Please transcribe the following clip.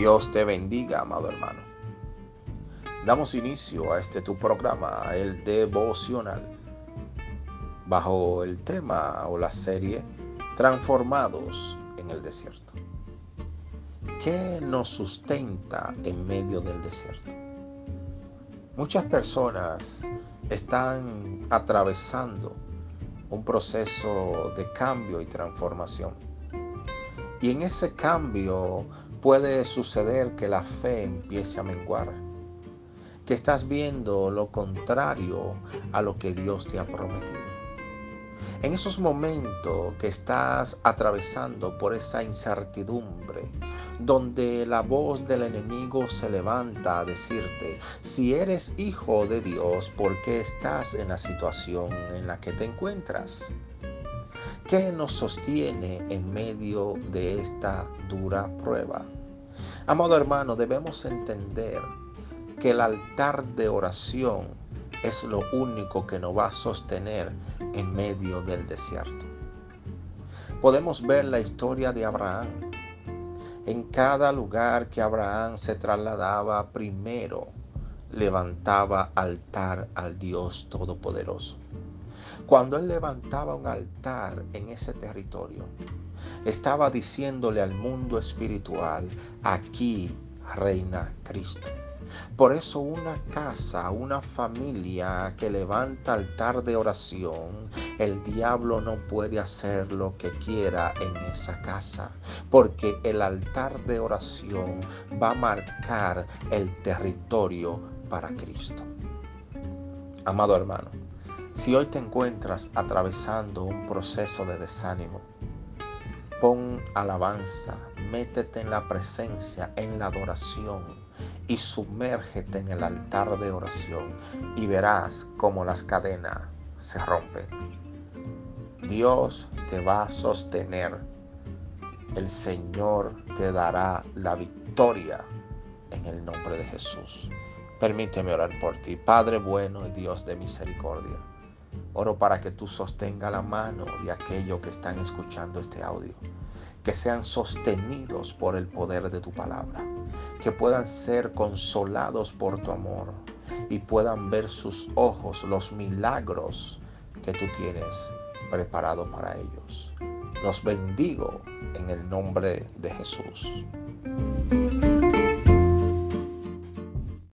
Dios te bendiga, amado hermano. Damos inicio a este tu programa, el devocional, bajo el tema o la serie Transformados en el desierto. ¿Qué nos sustenta en medio del desierto? Muchas personas están atravesando un proceso de cambio y transformación. Y en ese cambio puede suceder que la fe empiece a menguar, que estás viendo lo contrario a lo que Dios te ha prometido. En esos momentos que estás atravesando por esa incertidumbre, donde la voz del enemigo se levanta a decirte, si eres hijo de Dios, ¿por qué estás en la situación en la que te encuentras? ¿Qué nos sostiene en medio de esta dura prueba? Amado hermano, debemos entender que el altar de oración es lo único que nos va a sostener en medio del desierto. Podemos ver la historia de Abraham. En cada lugar que Abraham se trasladaba, primero levantaba altar al Dios Todopoderoso. Cuando él levantaba un altar en ese territorio, estaba diciéndole al mundo espiritual, aquí reina Cristo. Por eso una casa, una familia que levanta altar de oración, el diablo no puede hacer lo que quiera en esa casa, porque el altar de oración va a marcar el territorio para Cristo. Amado hermano, si hoy te encuentras atravesando un proceso de desánimo, pon alabanza, métete en la presencia, en la adoración y sumérgete en el altar de oración y verás cómo las cadenas se rompen. Dios te va a sostener. El Señor te dará la victoria en el nombre de Jesús. Permíteme orar por ti, Padre bueno y Dios de misericordia. Oro para que tú sostenga la mano de aquellos que están escuchando este audio, que sean sostenidos por el poder de tu palabra, que puedan ser consolados por tu amor y puedan ver sus ojos los milagros que tú tienes preparado para ellos. Los bendigo en el nombre de Jesús.